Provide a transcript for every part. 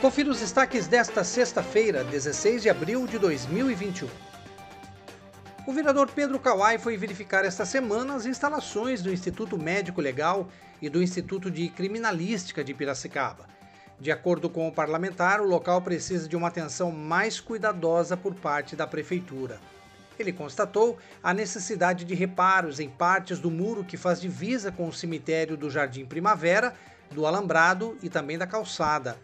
Confira os destaques desta sexta-feira, 16 de abril de 2021. O vereador Pedro Kawai foi verificar esta semana as instalações do Instituto Médico Legal e do Instituto de Criminalística de Piracicaba. De acordo com o parlamentar, o local precisa de uma atenção mais cuidadosa por parte da prefeitura. Ele constatou a necessidade de reparos em partes do muro que faz divisa com o cemitério do Jardim Primavera, do Alambrado e também da calçada.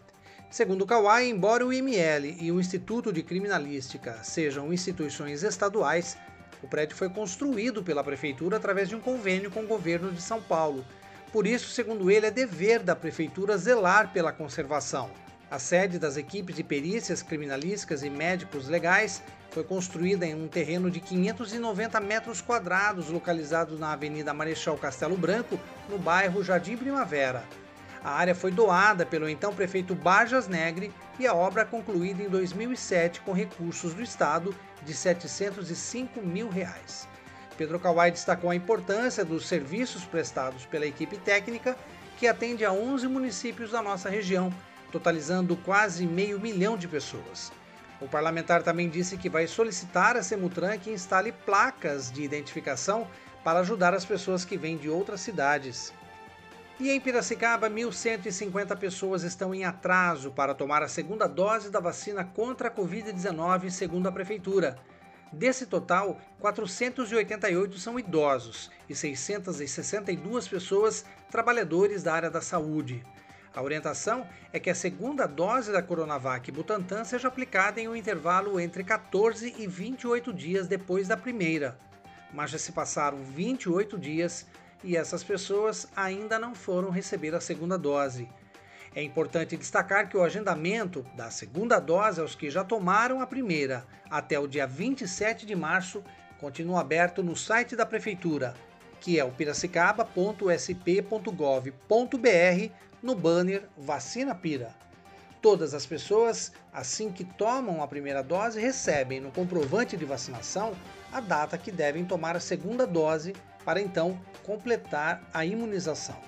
Segundo Kawai, embora o IML e o Instituto de Criminalística sejam instituições estaduais, o prédio foi construído pela prefeitura através de um convênio com o governo de São Paulo. Por isso, segundo ele, é dever da prefeitura zelar pela conservação. A sede das equipes de perícias criminalísticas e médicos legais foi construída em um terreno de 590 metros quadrados, localizado na Avenida Marechal Castelo Branco, no bairro Jardim Primavera. A área foi doada pelo então prefeito Barjas Negre e a obra concluída em 2007 com recursos do Estado de 705 mil reais. Pedro Kawai destacou a importância dos serviços prestados pela equipe técnica, que atende a 11 municípios da nossa região, totalizando quase meio milhão de pessoas. O parlamentar também disse que vai solicitar a Semutran que instale placas de identificação para ajudar as pessoas que vêm de outras cidades. E em Piracicaba, 1.150 pessoas estão em atraso para tomar a segunda dose da vacina contra a Covid-19, segundo a Prefeitura. Desse total, 488 são idosos e 662 pessoas trabalhadores da área da saúde. A orientação é que a segunda dose da Coronavac Butantan seja aplicada em um intervalo entre 14 e 28 dias depois da primeira. Mas já se passaram 28 dias e essas pessoas ainda não foram receber a segunda dose. É importante destacar que o agendamento da segunda dose aos que já tomaram a primeira até o dia 27 de março continua aberto no site da Prefeitura, que é o piracicaba.sp.gov.br, no banner Vacina Pira. Todas as pessoas, assim que tomam a primeira dose, recebem no comprovante de vacinação a data que devem tomar a segunda dose para então completar a imunização.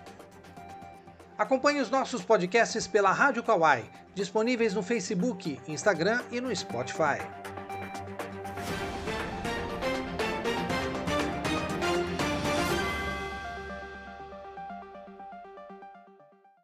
Acompanhe os nossos podcasts pela Rádio Kawai, disponíveis no Facebook, Instagram e no Spotify.